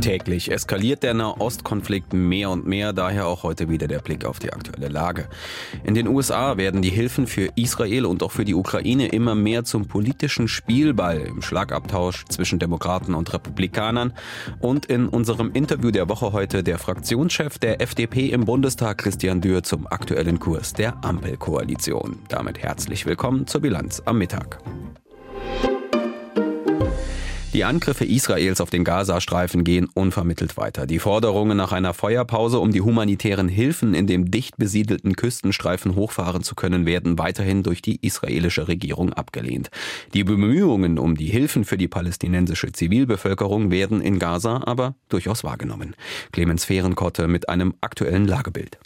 Täglich eskaliert der Nahostkonflikt mehr und mehr, daher auch heute wieder der Blick auf die aktuelle Lage. In den USA werden die Hilfen für Israel und auch für die Ukraine immer mehr zum politischen Spielball im Schlagabtausch zwischen Demokraten und Republikanern. Und in unserem Interview der Woche heute der Fraktionschef der FDP im Bundestag, Christian Dürr, zum aktuellen Kurs der Ampelkoalition. Damit herzlich willkommen zur Bilanz am Mittag. Die Angriffe Israels auf den Gazastreifen gehen unvermittelt weiter. Die Forderungen nach einer Feuerpause, um die humanitären Hilfen in dem dicht besiedelten Küstenstreifen hochfahren zu können, werden weiterhin durch die israelische Regierung abgelehnt. Die Bemühungen um die Hilfen für die palästinensische Zivilbevölkerung werden in Gaza aber durchaus wahrgenommen. Clemens Fehrenkotte mit einem aktuellen Lagebild.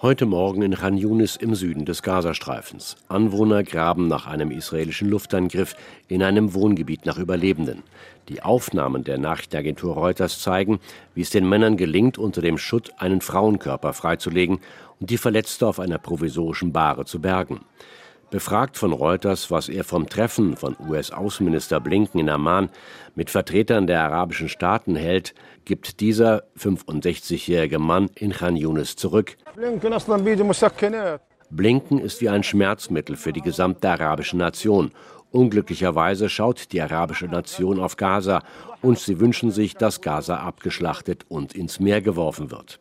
Heute Morgen in Khan Yunis im Süden des Gazastreifens. Anwohner graben nach einem israelischen Luftangriff in einem Wohngebiet nach Überlebenden. Die Aufnahmen der Nachrichtenagentur Reuters zeigen, wie es den Männern gelingt, unter dem Schutt einen Frauenkörper freizulegen und die Verletzte auf einer provisorischen Bahre zu bergen. Befragt von Reuters, was er vom Treffen von US-Außenminister Blinken in Amman mit Vertretern der arabischen Staaten hält, gibt dieser 65-jährige Mann in Khan Yunis zurück. Blinken ist wie ein Schmerzmittel für die gesamte arabische Nation. Unglücklicherweise schaut die arabische Nation auf Gaza und sie wünschen sich, dass Gaza abgeschlachtet und ins Meer geworfen wird.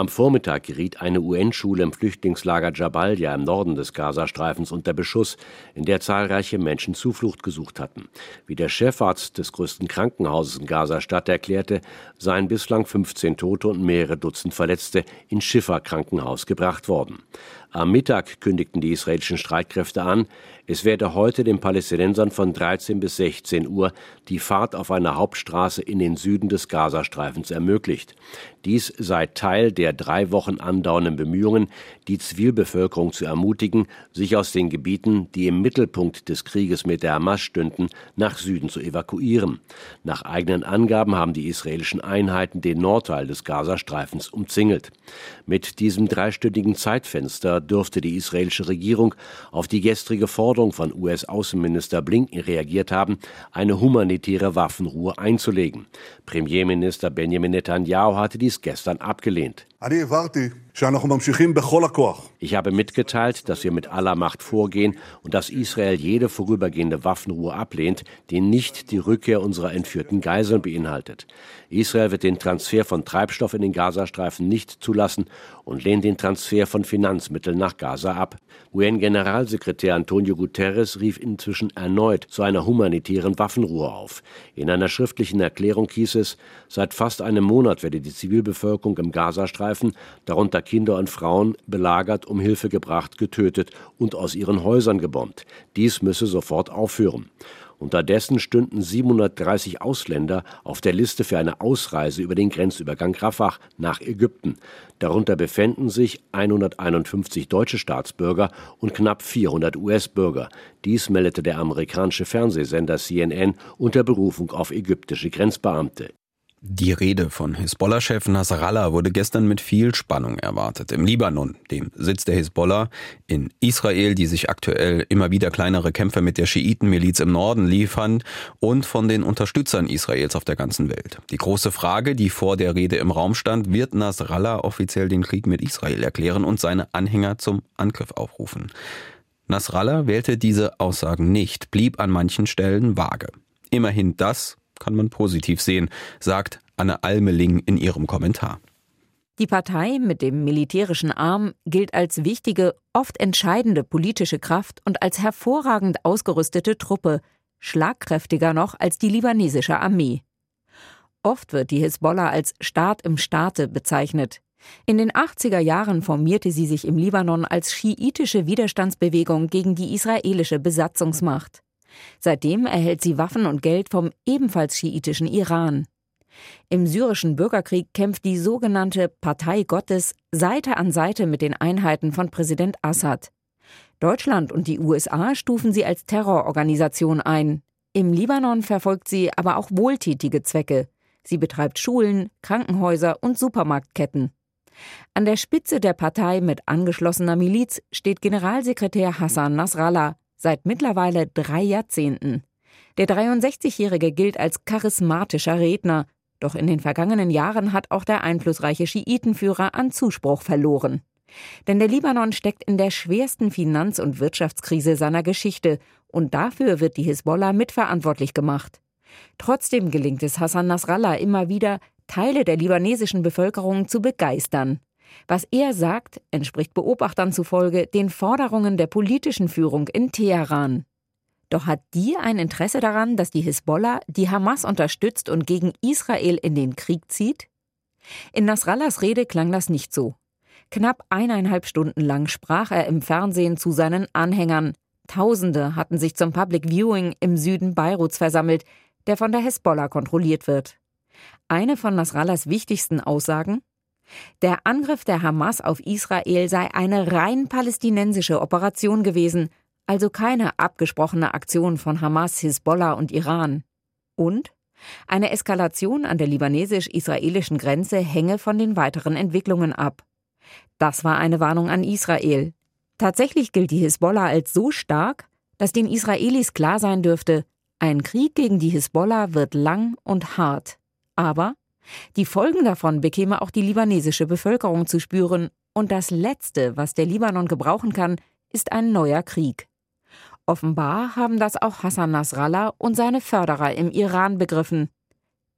Am Vormittag geriet eine UN-Schule im Flüchtlingslager Jabalia im Norden des Gazastreifens unter Beschuss, in der zahlreiche Menschen Zuflucht gesucht hatten. Wie der Chefarzt des größten Krankenhauses in Gaza-Stadt erklärte, seien bislang 15 Tote und mehrere Dutzend Verletzte ins Schiffer-Krankenhaus gebracht worden. Am Mittag kündigten die israelischen Streitkräfte an, es werde heute den Palästinensern von 13 bis 16 Uhr die Fahrt auf einer Hauptstraße in den Süden des Gazastreifens ermöglicht. Dies sei Teil der drei Wochen andauernden Bemühungen, die Zivilbevölkerung zu ermutigen, sich aus den Gebieten, die im Mittelpunkt des Krieges mit der Hamas stünden, nach Süden zu evakuieren. Nach eigenen Angaben haben die israelischen Einheiten den Nordteil des Gazastreifens umzingelt. Mit diesem dreistündigen Zeitfenster dürfte die israelische Regierung auf die gestrige Forderung von US-Außenminister Blinken reagiert haben, eine humanitäre Waffenruhe einzulegen. Premierminister Benjamin Netanyahu hatte dies gestern abgelehnt. Ich habe mitgeteilt, dass wir mit aller Macht vorgehen und dass Israel jede vorübergehende Waffenruhe ablehnt, die nicht die Rückkehr unserer entführten Geiseln beinhaltet. Israel wird den Transfer von Treibstoff in den Gazastreifen nicht zulassen und lehnt den Transfer von Finanzmitteln nach Gaza ab. UN-Generalsekretär Antonio Guterres rief inzwischen erneut zu einer humanitären Waffenruhe auf. In einer schriftlichen Erklärung hieß es, seit fast einem Monat werde die Zivilbevölkerung im Gazastreifen, darunter Kinder und Frauen, belagert, um Hilfe gebracht, getötet und aus ihren Häusern gebombt. Dies müsse sofort aufhören. Unterdessen stünden 730 Ausländer auf der Liste für eine Ausreise über den Grenzübergang Rafah nach Ägypten. Darunter befänden sich 151 deutsche Staatsbürger und knapp 400 US-Bürger. Dies meldete der amerikanische Fernsehsender CNN unter Berufung auf ägyptische Grenzbeamte. Die Rede von Hisbollah-Chef Nasrallah wurde gestern mit viel Spannung erwartet. Im Libanon, dem Sitz der Hisbollah, in Israel, die sich aktuell immer wieder kleinere Kämpfe mit der Schiitenmiliz im Norden liefern und von den Unterstützern Israels auf der ganzen Welt. Die große Frage, die vor der Rede im Raum stand, wird Nasrallah offiziell den Krieg mit Israel erklären und seine Anhänger zum Angriff aufrufen. Nasrallah wählte diese Aussagen nicht, blieb an manchen Stellen vage. Immerhin das kann man positiv sehen, sagt Anne Almeling in ihrem Kommentar. Die Partei mit dem militärischen Arm gilt als wichtige, oft entscheidende politische Kraft und als hervorragend ausgerüstete Truppe, schlagkräftiger noch als die libanesische Armee. Oft wird die Hisbollah als Staat im Staate bezeichnet. In den 80er Jahren formierte sie sich im Libanon als schiitische Widerstandsbewegung gegen die israelische Besatzungsmacht. Seitdem erhält sie Waffen und Geld vom ebenfalls schiitischen Iran. Im syrischen Bürgerkrieg kämpft die sogenannte Partei Gottes Seite an Seite mit den Einheiten von Präsident Assad. Deutschland und die USA stufen sie als Terrororganisation ein. Im Libanon verfolgt sie aber auch wohltätige Zwecke. Sie betreibt Schulen, Krankenhäuser und Supermarktketten. An der Spitze der Partei mit angeschlossener Miliz steht Generalsekretär Hassan Nasrallah seit mittlerweile drei Jahrzehnten. Der 63-Jährige gilt als charismatischer Redner, doch in den vergangenen Jahren hat auch der einflussreiche Schiitenführer an Zuspruch verloren. Denn der Libanon steckt in der schwersten Finanz- und Wirtschaftskrise seiner Geschichte und dafür wird die Hisbollah mitverantwortlich gemacht. Trotzdem gelingt es Hassan Nasrallah immer wieder, Teile der libanesischen Bevölkerung zu begeistern. Was er sagt, entspricht Beobachtern zufolge den Forderungen der politischen Führung in Teheran. Doch hat die ein Interesse daran, dass die Hisbollah die Hamas unterstützt und gegen Israel in den Krieg zieht? In Nasrallahs Rede klang das nicht so. Knapp eineinhalb Stunden lang sprach er im Fernsehen zu seinen Anhängern. Tausende hatten sich zum Public Viewing im Süden Beiruts versammelt, der von der Hisbollah kontrolliert wird. Eine von Nasrallahs wichtigsten Aussagen? Der Angriff der Hamas auf Israel sei eine rein palästinensische Operation gewesen, also keine abgesprochene Aktion von Hamas, Hisbollah und Iran. Und eine Eskalation an der libanesisch-israelischen Grenze hänge von den weiteren Entwicklungen ab. Das war eine Warnung an Israel. Tatsächlich gilt die Hisbollah als so stark, dass den Israelis klar sein dürfte, ein Krieg gegen die Hisbollah wird lang und hart. Aber die Folgen davon bekäme auch die libanesische Bevölkerung zu spüren, und das Letzte, was der Libanon gebrauchen kann, ist ein neuer Krieg. Offenbar haben das auch Hassan Nasrallah und seine Förderer im Iran begriffen.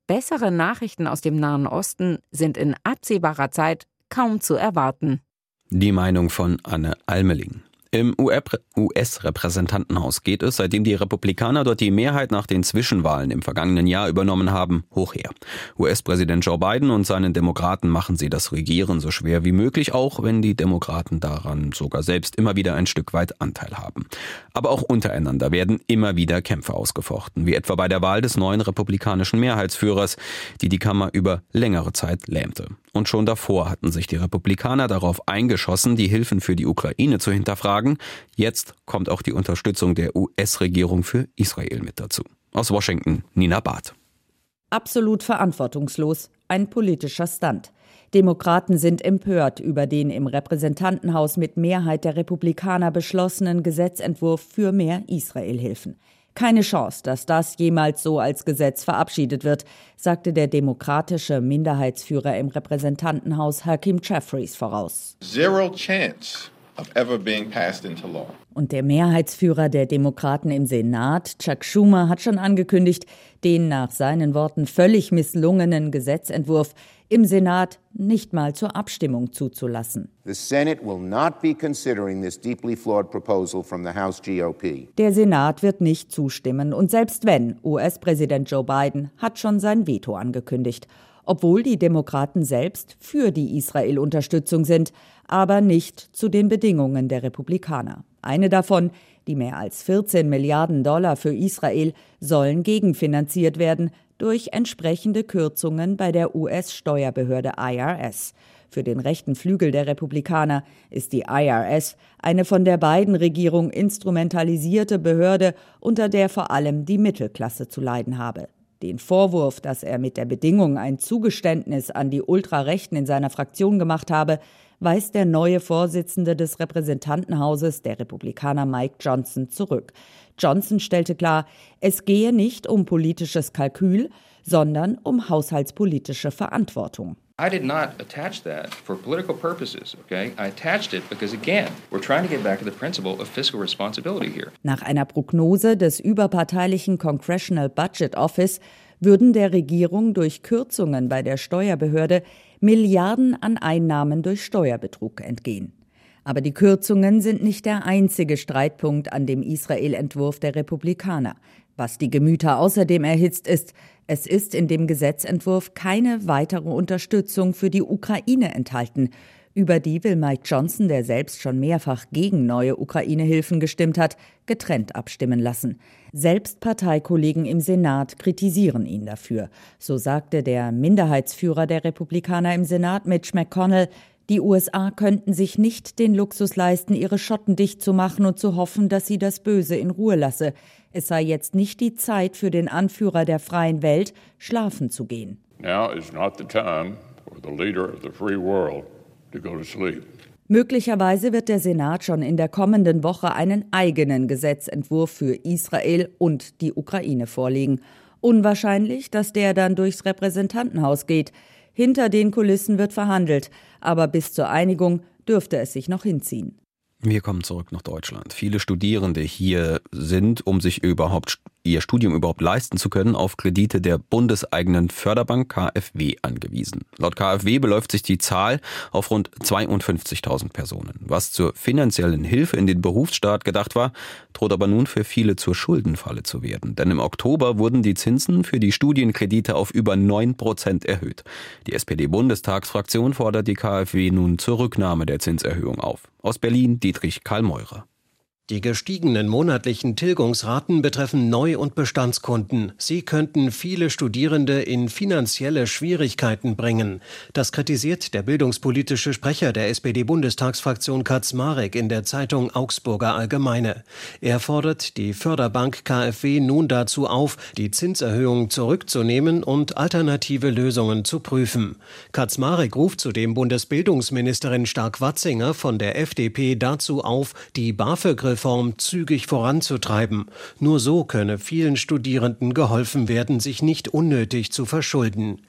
Bessere Nachrichten aus dem Nahen Osten sind in absehbarer Zeit kaum zu erwarten. Die Meinung von Anne Almeling. Im US-Repräsentantenhaus geht es, seitdem die Republikaner dort die Mehrheit nach den Zwischenwahlen im vergangenen Jahr übernommen haben, hoch her. US-Präsident Joe Biden und seinen Demokraten machen sie das Regieren so schwer wie möglich, auch wenn die Demokraten daran sogar selbst immer wieder ein Stück weit Anteil haben. Aber auch untereinander werden immer wieder Kämpfe ausgefochten, wie etwa bei der Wahl des neuen republikanischen Mehrheitsführers, die die Kammer über längere Zeit lähmte. Und schon davor hatten sich die Republikaner darauf eingeschossen, die Hilfen für die Ukraine zu hinterfragen sagen, jetzt kommt auch die Unterstützung der US-Regierung für Israel mit dazu. Aus Washington, Nina Barth. Absolut verantwortungslos, ein politischer Stunt. Demokraten sind empört über den im Repräsentantenhaus mit Mehrheit der Republikaner beschlossenen Gesetzentwurf für mehr Israelhilfen. Keine Chance, dass das jemals so als Gesetz verabschiedet wird, sagte der demokratische Minderheitsführer im Repräsentantenhaus Hakim Jeffries voraus. Zero chance und der Mehrheitsführer der Demokraten im Senat, Chuck Schumer, hat schon angekündigt, den nach seinen Worten völlig misslungenen Gesetzentwurf im Senat nicht mal zur Abstimmung zuzulassen. Der Senat wird nicht zustimmen. Und selbst wenn, US-Präsident Joe Biden hat schon sein Veto angekündigt obwohl die Demokraten selbst für die Israel-Unterstützung sind, aber nicht zu den Bedingungen der Republikaner. Eine davon, die mehr als 14 Milliarden Dollar für Israel, sollen gegenfinanziert werden durch entsprechende Kürzungen bei der US-Steuerbehörde IRS. Für den rechten Flügel der Republikaner ist die IRS eine von der beiden Regierung instrumentalisierte Behörde, unter der vor allem die Mittelklasse zu leiden habe. Den Vorwurf, dass er mit der Bedingung ein Zugeständnis an die Ultrarechten in seiner Fraktion gemacht habe, weist der neue Vorsitzende des Repräsentantenhauses, der Republikaner Mike Johnson, zurück. Johnson stellte klar, es gehe nicht um politisches Kalkül, sondern um haushaltspolitische Verantwortung. I did not attach that for political purposes, okay? I attached it because again, we're trying to get back to the principle of fiscal responsibility here. Nach einer Prognose des überparteilichen Congressional Budget Office würden der Regierung durch Kürzungen bei der Steuerbehörde Milliarden an Einnahmen durch Steuerbetrug entgehen. Aber die Kürzungen sind nicht der einzige Streitpunkt an dem Israel-Entwurf der Republikaner. Was die Gemüter außerdem erhitzt ist, es ist in dem Gesetzentwurf keine weitere Unterstützung für die Ukraine enthalten. Über die will Mike Johnson, der selbst schon mehrfach gegen neue Ukraine-Hilfen gestimmt hat, getrennt abstimmen lassen. Selbst Parteikollegen im Senat kritisieren ihn dafür. So sagte der Minderheitsführer der Republikaner im Senat, Mitch McConnell, die USA könnten sich nicht den Luxus leisten, ihre Schotten dicht zu machen und zu hoffen, dass sie das Böse in Ruhe lasse. Es sei jetzt nicht die Zeit für den Anführer der freien Welt, schlafen zu gehen. Now is not the time for the leader of the free world Möglicherweise wird der Senat schon in der kommenden Woche einen eigenen Gesetzentwurf für Israel und die Ukraine vorlegen. Unwahrscheinlich, dass der dann durchs Repräsentantenhaus geht. Hinter den Kulissen wird verhandelt, aber bis zur Einigung dürfte es sich noch hinziehen. Wir kommen zurück nach Deutschland. Viele Studierende hier sind, um sich überhaupt ihr Studium überhaupt leisten zu können, auf Kredite der bundeseigenen Förderbank KfW angewiesen. Laut KfW beläuft sich die Zahl auf rund 52.000 Personen. Was zur finanziellen Hilfe in den Berufsstaat gedacht war, droht aber nun für viele zur Schuldenfalle zu werden. Denn im Oktober wurden die Zinsen für die Studienkredite auf über 9 Prozent erhöht. Die SPD-Bundestagsfraktion fordert die KfW nun zur Rücknahme der Zinserhöhung auf. Aus Berlin Dietrich Karl Meurer. Die gestiegenen monatlichen Tilgungsraten betreffen Neu- und Bestandskunden. Sie könnten viele Studierende in finanzielle Schwierigkeiten bringen. Das kritisiert der bildungspolitische Sprecher der SPD-Bundestagsfraktion Kaczmarek in der Zeitung Augsburger Allgemeine. Er fordert die Förderbank KfW nun dazu auf, die Zinserhöhung zurückzunehmen und alternative Lösungen zu prüfen. Kaczmarek ruft zudem Bundesbildungsministerin Stark-Watzinger von der FDP dazu auf, die BAföG Reform zügig voranzutreiben. Nur so könne vielen Studierenden geholfen werden, sich nicht unnötig zu verschulden.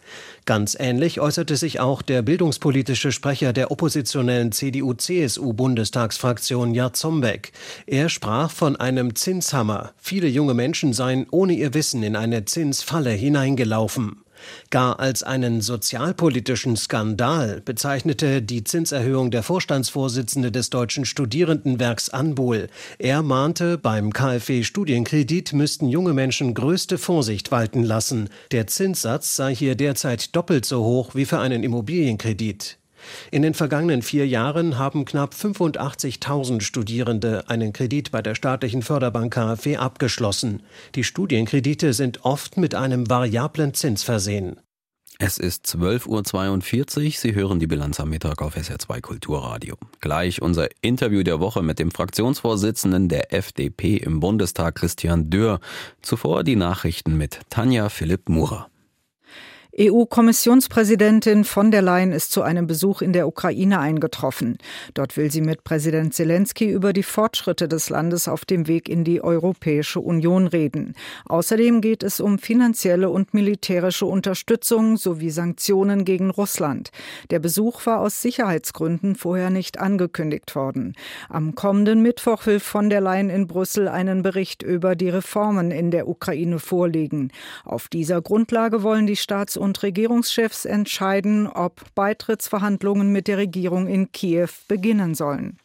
Ganz ähnlich äußerte sich auch der bildungspolitische Sprecher der oppositionellen CDU-CSU-Bundestagsfraktion Jarzombeck. Er sprach von einem Zinshammer. Viele junge Menschen seien ohne ihr Wissen in eine Zinsfalle hineingelaufen. Gar als einen sozialpolitischen Skandal bezeichnete die Zinserhöhung der Vorstandsvorsitzende des Deutschen Studierendenwerks Anbol. Er mahnte, beim KfW-Studienkredit müssten junge Menschen größte Vorsicht walten lassen. Der Zinssatz sei hier derzeit doppelt so hoch wie für einen Immobilienkredit. In den vergangenen vier Jahren haben knapp 85.000 Studierende einen Kredit bei der staatlichen Förderbank KfW abgeschlossen. Die Studienkredite sind oft mit einem variablen Zins versehen. Es ist 12.42 Uhr. Sie hören die Bilanz am Mittag auf SR2 Kulturradio. Gleich unser Interview der Woche mit dem Fraktionsvorsitzenden der FDP im Bundestag, Christian Dürr. Zuvor die Nachrichten mit Tanja Philipp Murer. EU-Kommissionspräsidentin von der Leyen ist zu einem Besuch in der Ukraine eingetroffen. Dort will sie mit Präsident Zelensky über die Fortschritte des Landes auf dem Weg in die Europäische Union reden. Außerdem geht es um finanzielle und militärische Unterstützung sowie Sanktionen gegen Russland. Der Besuch war aus Sicherheitsgründen vorher nicht angekündigt worden. Am kommenden Mittwoch will von der Leyen in Brüssel einen Bericht über die Reformen in der Ukraine vorlegen. Auf dieser Grundlage wollen die Staats- und Regierungschefs entscheiden, ob Beitrittsverhandlungen mit der Regierung in Kiew beginnen sollen.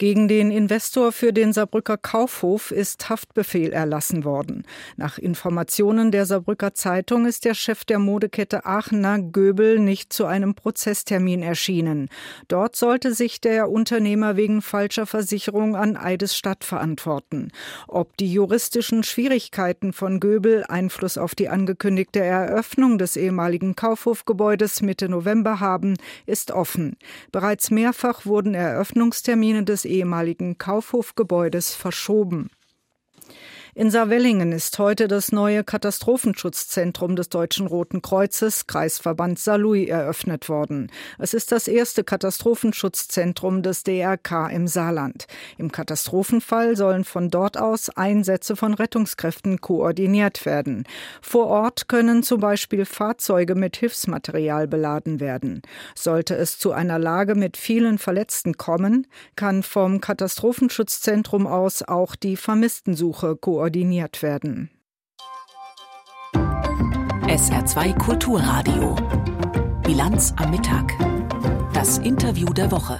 Gegen den Investor für den Saarbrücker Kaufhof ist Haftbefehl erlassen worden. Nach Informationen der Saarbrücker Zeitung ist der Chef der Modekette Aachener Göbel nicht zu einem Prozesstermin erschienen. Dort sollte sich der Unternehmer wegen falscher Versicherung an Eidesstadt verantworten. Ob die juristischen Schwierigkeiten von Göbel Einfluss auf die angekündigte Eröffnung des ehemaligen Kaufhofgebäudes Mitte November haben, ist offen. Bereits mehrfach wurden Eröffnungstermine des ehemaligen Kaufhofgebäudes verschoben. In Saarwellingen ist heute das neue Katastrophenschutzzentrum des Deutschen Roten Kreuzes, Kreisverband Saarlouis, eröffnet worden. Es ist das erste Katastrophenschutzzentrum des DRK im Saarland. Im Katastrophenfall sollen von dort aus Einsätze von Rettungskräften koordiniert werden. Vor Ort können zum Beispiel Fahrzeuge mit Hilfsmaterial beladen werden. Sollte es zu einer Lage mit vielen Verletzten kommen, kann vom Katastrophenschutzzentrum aus auch die Vermisstensuche koordiniert koordiniert werden. SR2 Kulturradio. Bilanz am Mittag. Das Interview der Woche.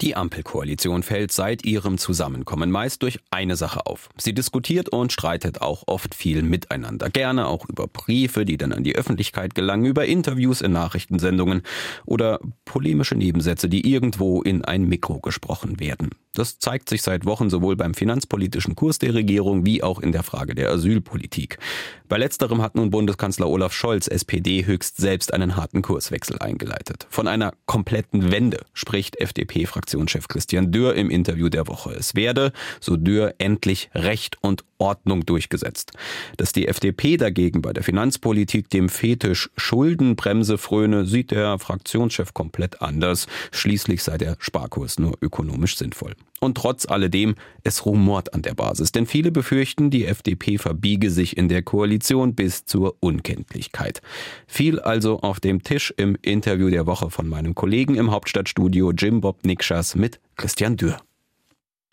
Die Ampelkoalition fällt seit ihrem Zusammenkommen meist durch eine Sache auf. Sie diskutiert und streitet auch oft viel miteinander. Gerne auch über Briefe, die dann an die Öffentlichkeit gelangen, über Interviews in Nachrichtensendungen oder polemische Nebensätze, die irgendwo in ein Mikro gesprochen werden. Das zeigt sich seit Wochen sowohl beim finanzpolitischen Kurs der Regierung wie auch in der Frage der Asylpolitik. Bei letzterem hat nun Bundeskanzler Olaf Scholz, SPD, höchst selbst einen harten Kurswechsel eingeleitet. Von einer kompletten Wende spricht FDP-Fraktionschef Christian Dürr im Interview der Woche. Es werde, so Dürr, endlich Recht und Ordnung durchgesetzt. Dass die FDP dagegen bei der Finanzpolitik dem Fetisch Schuldenbremse fröne, sieht der Fraktionschef komplett anders. Schließlich sei der Sparkurs nur ökonomisch sinnvoll. Und trotz alledem, es rumort an der Basis, denn viele befürchten, die FDP verbiege sich in der Koalition bis zur Unkenntlichkeit. Viel also auf dem Tisch im Interview der Woche von meinem Kollegen im Hauptstadtstudio Jim Bob Nikschas mit Christian Dürr.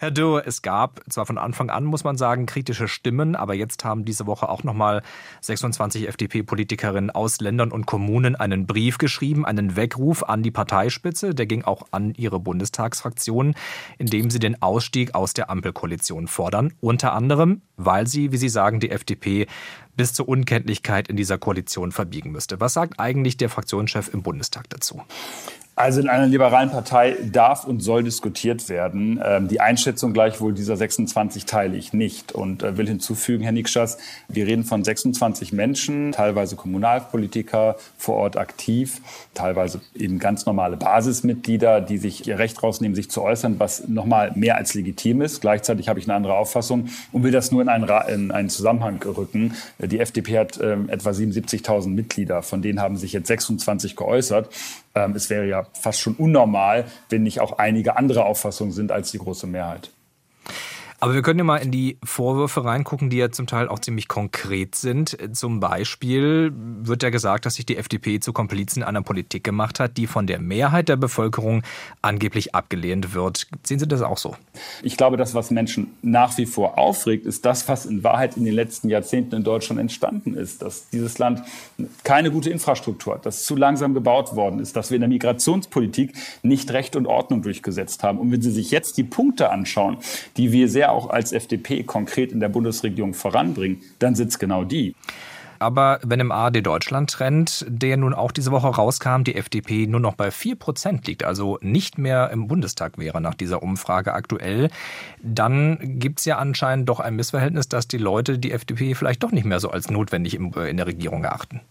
Herr Dürr, es gab zwar von Anfang an, muss man sagen, kritische Stimmen, aber jetzt haben diese Woche auch nochmal 26 FDP-Politikerinnen aus Ländern und Kommunen einen Brief geschrieben, einen Weckruf an die Parteispitze, der ging auch an ihre Bundestagsfraktion, in dem sie den Ausstieg aus der Ampelkoalition fordern. Unter anderem, weil sie, wie sie sagen, die FDP bis zur Unkenntlichkeit in dieser Koalition verbiegen müsste. Was sagt eigentlich der Fraktionschef im Bundestag dazu? Also in einer liberalen Partei darf und soll diskutiert werden. Ähm, die Einschätzung gleichwohl dieser 26 teile ich nicht und äh, will hinzufügen, Herr Nikschas, wir reden von 26 Menschen, teilweise Kommunalpolitiker vor Ort aktiv, teilweise eben ganz normale Basismitglieder, die sich ihr Recht rausnehmen, sich zu äußern, was nochmal mehr als legitim ist. Gleichzeitig habe ich eine andere Auffassung und will das nur in einen, in einen Zusammenhang rücken. Die FDP hat äh, etwa 77.000 Mitglieder, von denen haben sich jetzt 26 geäußert. Ähm, es wäre ja fast schon unnormal, wenn nicht auch einige andere Auffassungen sind als die große Mehrheit. Aber wir können ja mal in die Vorwürfe reingucken, die ja zum Teil auch ziemlich konkret sind. Zum Beispiel wird ja gesagt, dass sich die FDP zu Komplizen einer Politik gemacht hat, die von der Mehrheit der Bevölkerung angeblich abgelehnt wird. Sehen Sie das auch so? Ich glaube, das, was Menschen nach wie vor aufregt, ist das, was in Wahrheit in den letzten Jahrzehnten in Deutschland entstanden ist. Dass dieses Land keine gute Infrastruktur hat, dass zu langsam gebaut worden ist, dass wir in der Migrationspolitik nicht Recht und Ordnung durchgesetzt haben. Und wenn Sie sich jetzt die Punkte anschauen, die wir sehr auch als FDP konkret in der Bundesregierung voranbringen, dann es genau die. Aber wenn im ARD Deutschland Trend, der nun auch diese Woche rauskam, die FDP nur noch bei 4 Prozent liegt, also nicht mehr im Bundestag wäre nach dieser Umfrage aktuell, dann gibt es ja anscheinend doch ein Missverhältnis, dass die Leute die FDP vielleicht doch nicht mehr so als notwendig in der Regierung erachten.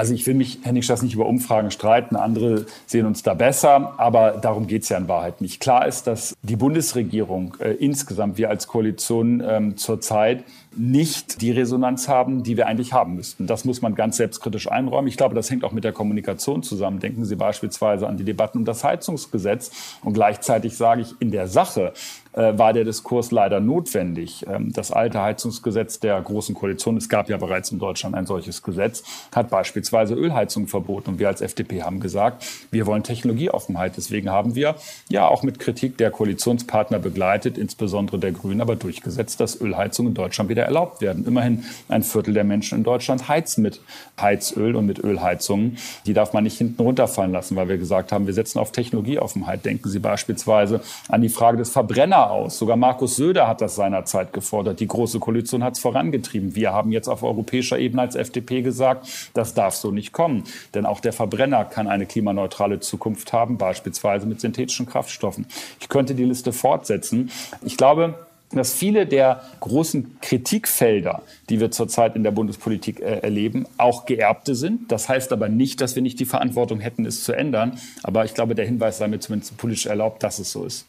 Also ich will mich, Herr Nikschas, nicht über Umfragen streiten. Andere sehen uns da besser. Aber darum geht es ja in Wahrheit nicht. Klar ist, dass die Bundesregierung äh, insgesamt, wir als Koalition ähm, zurzeit nicht die Resonanz haben, die wir eigentlich haben müssten. Das muss man ganz selbstkritisch einräumen. Ich glaube, das hängt auch mit der Kommunikation zusammen. Denken Sie beispielsweise an die Debatten um das Heizungsgesetz. Und gleichzeitig sage ich, in der Sache äh, war der Diskurs leider notwendig. Ähm, das alte Heizungsgesetz der Großen Koalition, es gab ja bereits in Deutschland ein solches Gesetz, hat beispielsweise Ölheizung verboten. Und wir als FDP haben gesagt, wir wollen Technologieoffenheit. Deswegen haben wir ja auch mit Kritik der Koalitionspartner begleitet, insbesondere der Grünen, aber durchgesetzt, dass Ölheizung in Deutschland wieder wieder erlaubt werden. Immerhin ein Viertel der Menschen in Deutschland heizt mit Heizöl und mit Ölheizungen. Die darf man nicht hinten runterfallen lassen, weil wir gesagt haben, wir setzen auf Technologieoffenheit. Denken Sie beispielsweise an die Frage des Verbrenner aus. Sogar Markus Söder hat das seinerzeit gefordert. Die Große Koalition hat es vorangetrieben. Wir haben jetzt auf europäischer Ebene als FDP gesagt, das darf so nicht kommen. Denn auch der Verbrenner kann eine klimaneutrale Zukunft haben, beispielsweise mit synthetischen Kraftstoffen. Ich könnte die Liste fortsetzen. Ich glaube, dass viele der großen Kritikfelder, die wir zurzeit in der Bundespolitik äh, erleben, auch geerbte sind. Das heißt aber nicht, dass wir nicht die Verantwortung hätten, es zu ändern. Aber ich glaube, der Hinweis sei mir zumindest politisch erlaubt, dass es so ist.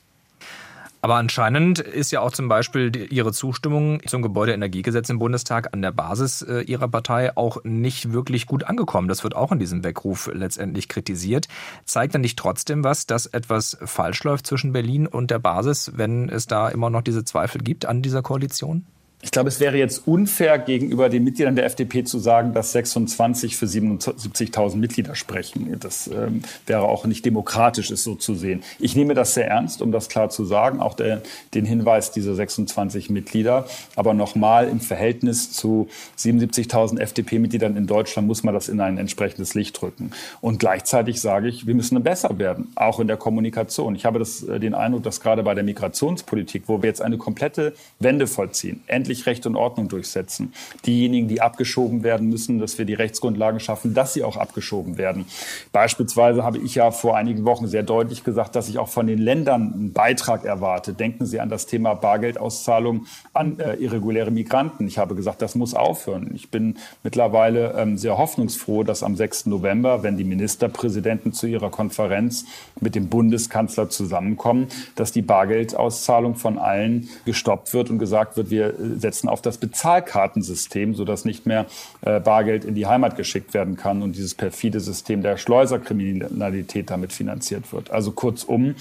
Aber anscheinend ist ja auch zum Beispiel Ihre Zustimmung zum Gebäudeenergiegesetz im Bundestag an der Basis äh, Ihrer Partei auch nicht wirklich gut angekommen. Das wird auch in diesem Weckruf letztendlich kritisiert. Zeigt dann nicht trotzdem was, dass etwas falsch läuft zwischen Berlin und der Basis, wenn es da immer noch diese Zweifel gibt an dieser Koalition? Ich glaube, es wäre jetzt unfair gegenüber den Mitgliedern der FDP zu sagen, dass 26 für 77.000 Mitglieder sprechen. Das ähm, wäre auch nicht demokratisch, es so zu sehen. Ich nehme das sehr ernst, um das klar zu sagen, auch der, den Hinweis dieser 26 Mitglieder. Aber nochmal im Verhältnis zu 77.000 FDP-Mitgliedern in Deutschland muss man das in ein entsprechendes Licht rücken. Und gleichzeitig sage ich, wir müssen besser werden, auch in der Kommunikation. Ich habe das, äh, den Eindruck, dass gerade bei der Migrationspolitik, wo wir jetzt eine komplette Wende vollziehen, endlich endlich Recht und Ordnung durchsetzen. Diejenigen, die abgeschoben werden müssen, dass wir die Rechtsgrundlagen schaffen, dass sie auch abgeschoben werden. Beispielsweise habe ich ja vor einigen Wochen sehr deutlich gesagt, dass ich auch von den Ländern einen Beitrag erwarte. Denken Sie an das Thema Bargeldauszahlung an äh, irreguläre Migranten. Ich habe gesagt, das muss aufhören. Ich bin mittlerweile ähm, sehr hoffnungsfroh, dass am 6. November, wenn die Ministerpräsidenten zu ihrer Konferenz mit dem Bundeskanzler zusammenkommen, dass die Bargeldauszahlung von allen gestoppt wird und gesagt wird, wir äh, setzen auf das Bezahlkartensystem, sodass nicht mehr äh, Bargeld in die Heimat geschickt werden kann und dieses perfide System der Schleuserkriminalität damit finanziert wird. Also kurzum,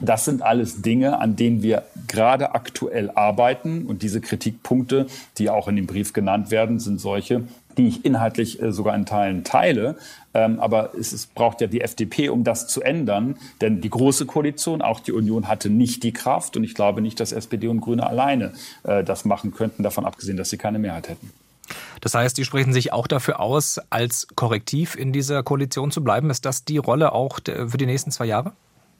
das sind alles Dinge, an denen wir gerade aktuell arbeiten. Und diese Kritikpunkte, die auch in dem Brief genannt werden, sind solche, die ich inhaltlich äh, sogar in Teilen teile. Ähm, aber es, es, braucht ja die FDP, um das zu ändern. Denn die Große Koalition, auch die Union, hatte nicht die Kraft. Und ich glaube nicht, dass SPD und Grüne alleine äh, das machen könnten, davon abgesehen, dass sie keine Mehrheit hätten. Das heißt, die sprechen sich auch dafür aus, als Korrektiv in dieser Koalition zu bleiben. Ist das die Rolle auch für die nächsten zwei Jahre?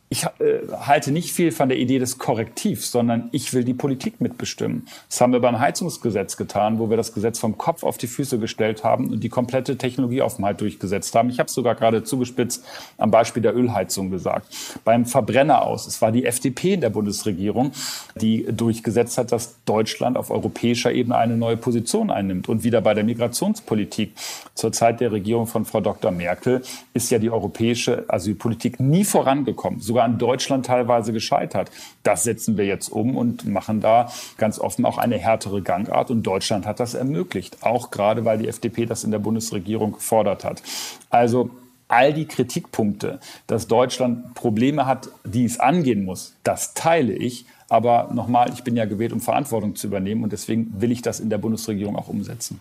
Ich äh, halte nicht viel von der Idee des Korrektivs, sondern ich will die Politik mitbestimmen. Das haben wir beim Heizungsgesetz getan, wo wir das Gesetz vom Kopf auf die Füße gestellt haben und die komplette Technologieoffenheit durchgesetzt haben. Ich habe es sogar gerade zugespitzt am Beispiel der Ölheizung gesagt. Beim Verbrenner aus, es war die FDP in der Bundesregierung, die durchgesetzt hat, dass Deutschland auf europäischer Ebene eine neue Position einnimmt. Und wieder bei der Migrationspolitik zur Zeit der Regierung von Frau Dr. Merkel ist ja die europäische Asylpolitik nie vorangekommen. So sogar an Deutschland teilweise gescheitert. Das setzen wir jetzt um und machen da ganz offen auch eine härtere Gangart. Und Deutschland hat das ermöglicht, auch gerade weil die FDP das in der Bundesregierung gefordert hat. Also all die Kritikpunkte, dass Deutschland Probleme hat, die es angehen muss, das teile ich. Aber nochmal, ich bin ja gewählt, um Verantwortung zu übernehmen und deswegen will ich das in der Bundesregierung auch umsetzen.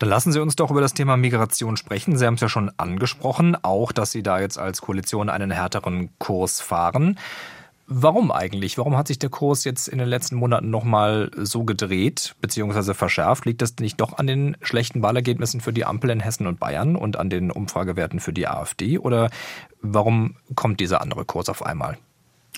Dann lassen Sie uns doch über das Thema Migration sprechen. Sie haben es ja schon angesprochen, auch dass Sie da jetzt als Koalition einen härteren Kurs fahren. Warum eigentlich? Warum hat sich der Kurs jetzt in den letzten Monaten nochmal so gedreht bzw. verschärft? Liegt das nicht doch an den schlechten Wahlergebnissen für die Ampel in Hessen und Bayern und an den Umfragewerten für die AfD? Oder warum kommt dieser andere Kurs auf einmal?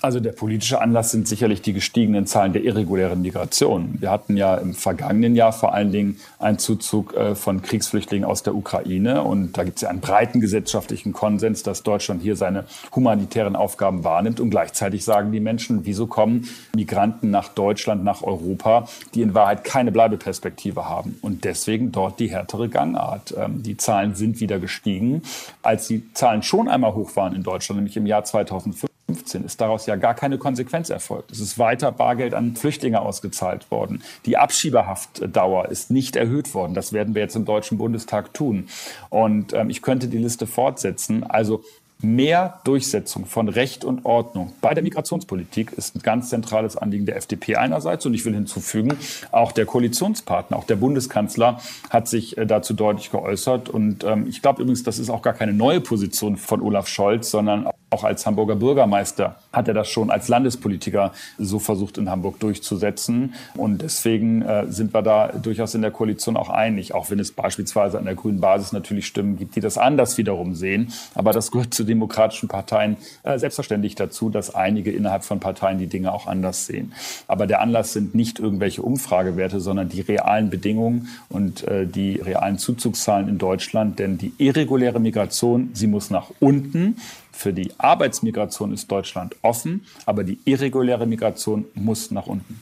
Also der politische Anlass sind sicherlich die gestiegenen Zahlen der irregulären Migration. Wir hatten ja im vergangenen Jahr vor allen Dingen einen Zuzug äh, von Kriegsflüchtlingen aus der Ukraine. Und da gibt es ja einen breiten gesellschaftlichen Konsens, dass Deutschland hier seine humanitären Aufgaben wahrnimmt. Und gleichzeitig sagen die Menschen, wieso kommen Migranten nach Deutschland, nach Europa, die in Wahrheit keine Bleibeperspektive haben. Und deswegen dort die härtere Gangart. Ähm, die Zahlen sind wieder gestiegen. Als die Zahlen schon einmal hoch waren in Deutschland, nämlich im Jahr 2005, 2015 ist daraus ja gar keine Konsequenz erfolgt. Es ist weiter Bargeld an Flüchtlinge ausgezahlt worden. Die Abschiebehaftdauer ist nicht erhöht worden. Das werden wir jetzt im Deutschen Bundestag tun. Und ähm, ich könnte die Liste fortsetzen. Also Mehr Durchsetzung von Recht und Ordnung bei der Migrationspolitik ist ein ganz zentrales Anliegen der FDP einerseits. Und ich will hinzufügen, auch der Koalitionspartner, auch der Bundeskanzler hat sich äh, dazu deutlich geäußert. Und ähm, ich glaube übrigens, das ist auch gar keine neue Position von Olaf Scholz, sondern auch als Hamburger Bürgermeister hat er das schon als Landespolitiker so versucht in Hamburg durchzusetzen. Und deswegen äh, sind wir da durchaus in der Koalition auch einig, auch wenn es beispielsweise an der grünen Basis natürlich Stimmen gibt, die das anders wiederum sehen. Aber das gehört zu demokratischen Parteien äh, selbstverständlich dazu, dass einige innerhalb von Parteien die Dinge auch anders sehen. Aber der Anlass sind nicht irgendwelche Umfragewerte, sondern die realen Bedingungen und äh, die realen Zuzugszahlen in Deutschland. Denn die irreguläre Migration, sie muss nach unten. Für die Arbeitsmigration ist Deutschland offen, aber die irreguläre Migration muss nach unten.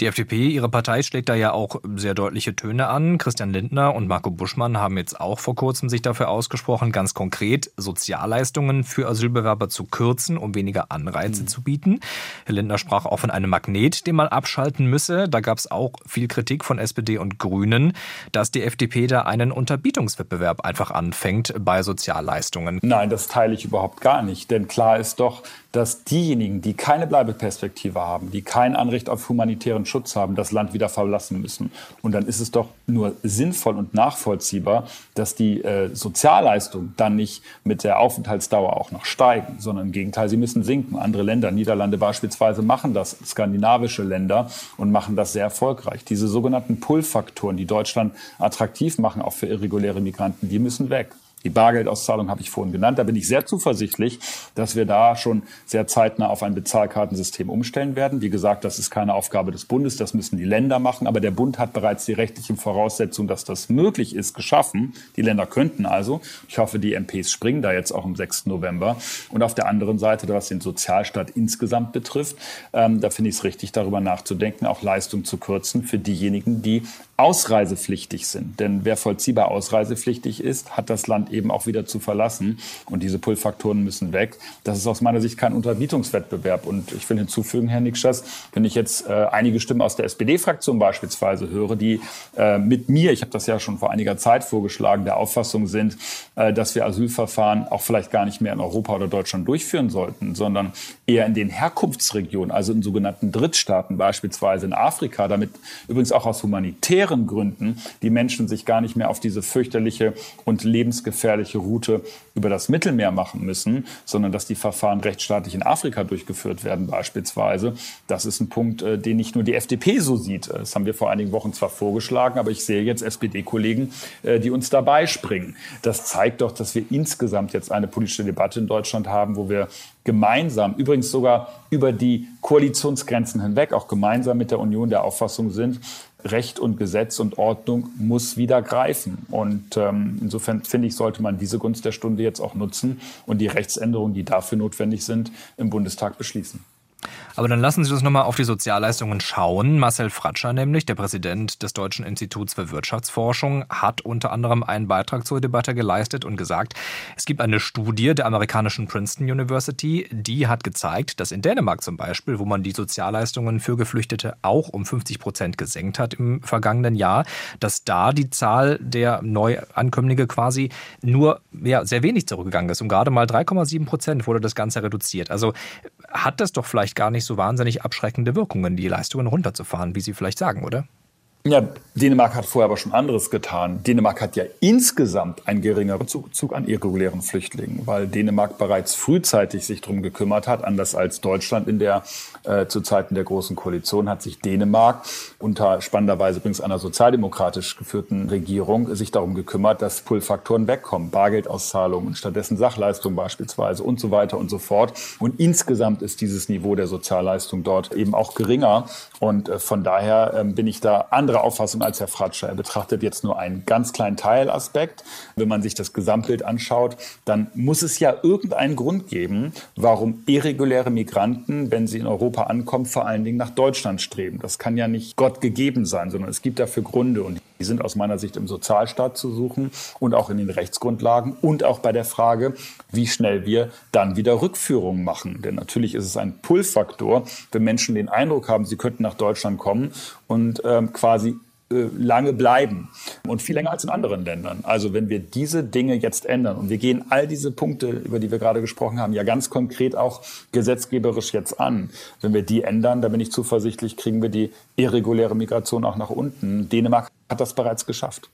Die FDP, ihre Partei, schlägt da ja auch sehr deutliche Töne an. Christian Lindner und Marco Buschmann haben jetzt auch vor kurzem sich dafür ausgesprochen, ganz konkret Sozialleistungen für Asylbewerber zu kürzen, um weniger Anreize mhm. zu bieten. Herr Lindner sprach auch von einem Magnet, den man abschalten müsse. Da gab es auch viel Kritik von SPD und Grünen, dass die FDP da einen Unterbietungswettbewerb einfach anfängt bei Sozialleistungen. Nein, das teile ich überhaupt gar nicht. Denn klar ist doch, dass diejenigen, die keine Bleibeperspektive haben, die kein Anrecht auf humanitären Schutz haben, das Land wieder verlassen müssen. Und dann ist es doch nur sinnvoll und nachvollziehbar, dass die äh, Sozialleistungen dann nicht mit der Aufenthaltsdauer auch noch steigen, sondern im Gegenteil, sie müssen sinken. Andere Länder, Niederlande beispielsweise, machen das, skandinavische Länder und machen das sehr erfolgreich. Diese sogenannten Pull-Faktoren, die Deutschland attraktiv machen, auch für irreguläre Migranten, die müssen weg. Die Bargeldauszahlung habe ich vorhin genannt. Da bin ich sehr zuversichtlich, dass wir da schon sehr zeitnah auf ein Bezahlkartensystem umstellen werden. Wie gesagt, das ist keine Aufgabe des Bundes, das müssen die Länder machen. Aber der Bund hat bereits die rechtliche Voraussetzung, dass das möglich ist, geschaffen. Die Länder könnten also. Ich hoffe, die MPs springen da jetzt auch am 6. November. Und auf der anderen Seite, was den Sozialstaat insgesamt betrifft, ähm, da finde ich es richtig, darüber nachzudenken, auch Leistung zu kürzen für diejenigen, die ausreisepflichtig sind. Denn wer vollziehbar ausreisepflichtig ist, hat das Land eben auch wieder zu verlassen. Und diese Pull-Faktoren müssen weg. Das ist aus meiner Sicht kein Unterbietungswettbewerb. Und ich will hinzufügen, Herr Nikschas, wenn ich jetzt äh, einige Stimmen aus der SPD-Fraktion beispielsweise höre, die äh, mit mir, ich habe das ja schon vor einiger Zeit vorgeschlagen, der Auffassung sind, äh, dass wir Asylverfahren auch vielleicht gar nicht mehr in Europa oder Deutschland durchführen sollten, sondern eher in den Herkunftsregionen, also in sogenannten Drittstaaten, beispielsweise in Afrika, damit übrigens auch aus humanitären Gründen die Menschen sich gar nicht mehr auf diese fürchterliche und lebensgefährliche Route über das Mittelmeer machen müssen, sondern dass die Verfahren rechtsstaatlich in Afrika durchgeführt werden beispielsweise. Das ist ein Punkt, äh, den nicht nur die FDP so sieht. Das haben wir vor einigen Wochen zwar vorgeschlagen, aber ich sehe jetzt SPD-Kollegen, äh, die uns dabei springen. Das zeigt doch, dass wir insgesamt jetzt eine politische Debatte in Deutschland haben, wo wir gemeinsam, übrigens sogar über die Koalitionsgrenzen hinweg, auch gemeinsam mit der Union der Auffassung sind, Recht und Gesetz und Ordnung muss wieder greifen. Und ähm, insofern finde ich, sollte man diese Gunst der Stunde jetzt auch nutzen und die Rechtsänderungen, die dafür notwendig sind, im Bundestag beschließen. Aber dann lassen Sie uns nochmal auf die Sozialleistungen schauen. Marcel Fratscher nämlich, der Präsident des Deutschen Instituts für Wirtschaftsforschung, hat unter anderem einen Beitrag zur Debatte geleistet und gesagt, es gibt eine Studie der amerikanischen Princeton University, die hat gezeigt, dass in Dänemark zum Beispiel, wo man die Sozialleistungen für Geflüchtete auch um 50 Prozent gesenkt hat im vergangenen Jahr, dass da die Zahl der Neuankömmlinge quasi nur ja, sehr wenig zurückgegangen ist. Um gerade mal 3,7 Prozent wurde das Ganze reduziert. Also hat das doch vielleicht gar nicht so wahnsinnig abschreckende Wirkungen, die Leistungen runterzufahren, wie Sie vielleicht sagen, oder? Ja, Dänemark hat vorher aber schon anderes getan. Dänemark hat ja insgesamt einen geringeren Zug an irregulären Flüchtlingen, weil Dänemark bereits frühzeitig sich darum gekümmert hat, anders als Deutschland in der äh, zu Zeiten der Großen Koalition hat sich Dänemark unter spannenderweise übrigens einer sozialdemokratisch geführten Regierung sich darum gekümmert, dass Pull-Faktoren wegkommen, Bargeldauszahlungen und stattdessen Sachleistungen beispielsweise und so weiter und so fort. Und insgesamt ist dieses Niveau der Sozialleistung dort eben auch geringer. Und äh, von daher äh, bin ich da andere andere Auffassung als Herr Fratscher. Er betrachtet jetzt nur einen ganz kleinen Teilaspekt. Wenn man sich das Gesamtbild anschaut, dann muss es ja irgendeinen Grund geben, warum irreguläre Migranten, wenn sie in Europa ankommen, vor allen Dingen nach Deutschland streben. Das kann ja nicht Gott gegeben sein, sondern es gibt dafür Gründe. Und die sind aus meiner Sicht im Sozialstaat zu suchen und auch in den Rechtsgrundlagen und auch bei der Frage, wie schnell wir dann wieder Rückführungen machen. Denn natürlich ist es ein Pull-Faktor, wenn Menschen den Eindruck haben, sie könnten nach Deutschland kommen und ähm, quasi lange bleiben und viel länger als in anderen Ländern. Also wenn wir diese Dinge jetzt ändern und wir gehen all diese Punkte, über die wir gerade gesprochen haben, ja ganz konkret auch gesetzgeberisch jetzt an. Wenn wir die ändern, dann bin ich zuversichtlich, kriegen wir die irreguläre Migration auch nach unten. Dänemark hat das bereits geschafft.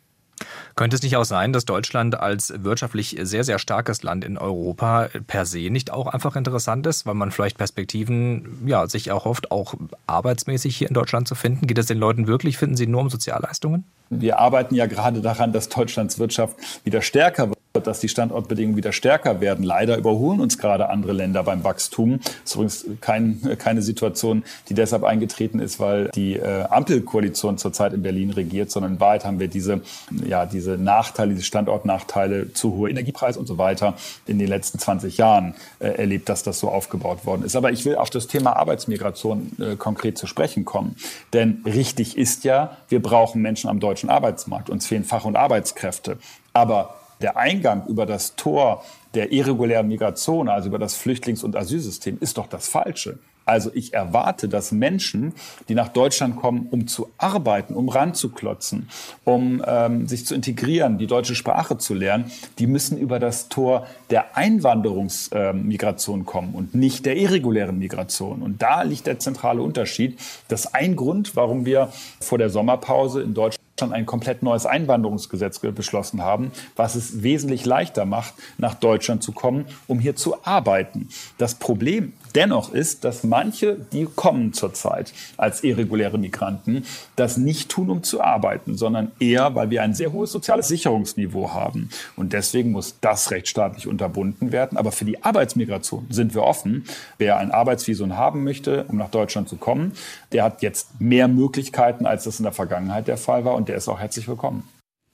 Könnte es nicht auch sein, dass Deutschland als wirtschaftlich sehr, sehr starkes Land in Europa per se nicht auch einfach interessant ist, weil man vielleicht Perspektiven, ja, sich erhofft, auch arbeitsmäßig hier in Deutschland zu finden? Geht es den Leuten wirklich? Finden sie nur um Sozialleistungen? Wir arbeiten ja gerade daran, dass Deutschlands Wirtschaft wieder stärker wird dass die Standortbedingungen wieder stärker werden. Leider überholen uns gerade andere Länder beim Wachstum. Das ist übrigens kein, keine Situation, die deshalb eingetreten ist, weil die äh, Ampelkoalition zurzeit in Berlin regiert, sondern Wahrheit haben wir diese, ja, diese Nachteile, diese Standortnachteile, zu hohe Energiepreise und so weiter in den letzten 20 Jahren äh, erlebt, dass das so aufgebaut worden ist. Aber ich will auf das Thema Arbeitsmigration äh, konkret zu sprechen kommen. Denn richtig ist ja, wir brauchen Menschen am deutschen Arbeitsmarkt. Uns fehlen Fach- und Arbeitskräfte. Aber der Eingang über das Tor der irregulären Migration, also über das Flüchtlings- und Asylsystem, ist doch das Falsche. Also ich erwarte, dass Menschen, die nach Deutschland kommen, um zu arbeiten, um ranzuklotzen, um ähm, sich zu integrieren, die deutsche Sprache zu lernen, die müssen über das Tor der Einwanderungsmigration äh, kommen und nicht der irregulären Migration. Und da liegt der zentrale Unterschied. Das ist ein Grund, warum wir vor der Sommerpause in Deutschland ein komplett neues Einwanderungsgesetz beschlossen haben, was es wesentlich leichter macht, nach Deutschland zu kommen, um hier zu arbeiten. Das Problem dennoch ist, dass manche, die kommen zurzeit als irreguläre Migranten, das nicht tun, um zu arbeiten, sondern eher, weil wir ein sehr hohes soziales Sicherungsniveau haben. Und deswegen muss das rechtsstaatlich unterbunden werden. Aber für die Arbeitsmigration sind wir offen. Wer ein Arbeitsvisum haben möchte, um nach Deutschland zu kommen, der hat jetzt mehr Möglichkeiten, als das in der Vergangenheit der Fall war. Und der ist auch herzlich willkommen.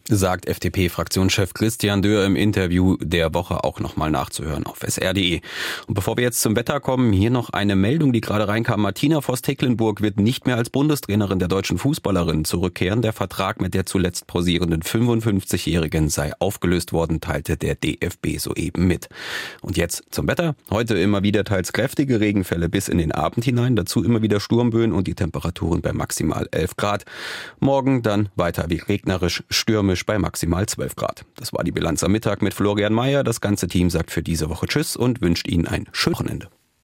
Sagt FDP-Fraktionschef Christian Dürr im Interview der Woche auch nochmal nachzuhören auf sr.de. Und bevor wir jetzt zum Wetter kommen, hier noch eine Meldung, die gerade reinkam. Martina Voss-Tecklenburg wird nicht mehr als Bundestrainerin der deutschen Fußballerin zurückkehren. Der Vertrag mit der zuletzt posierenden 55-Jährigen sei aufgelöst worden, teilte der DFB soeben mit. Und jetzt zum Wetter. Heute immer wieder teils kräftige Regenfälle bis in den Abend hinein, dazu immer wieder Sturmböen und die Temperaturen bei maximal 11 Grad. Morgen dann weiter wie regnerisch, stürmisch bei maximal 12 Grad. Das war die Bilanz am Mittag mit Florian Mayer. Das ganze Team sagt für diese Woche Tschüss und wünscht Ihnen ein schönes Wochenende.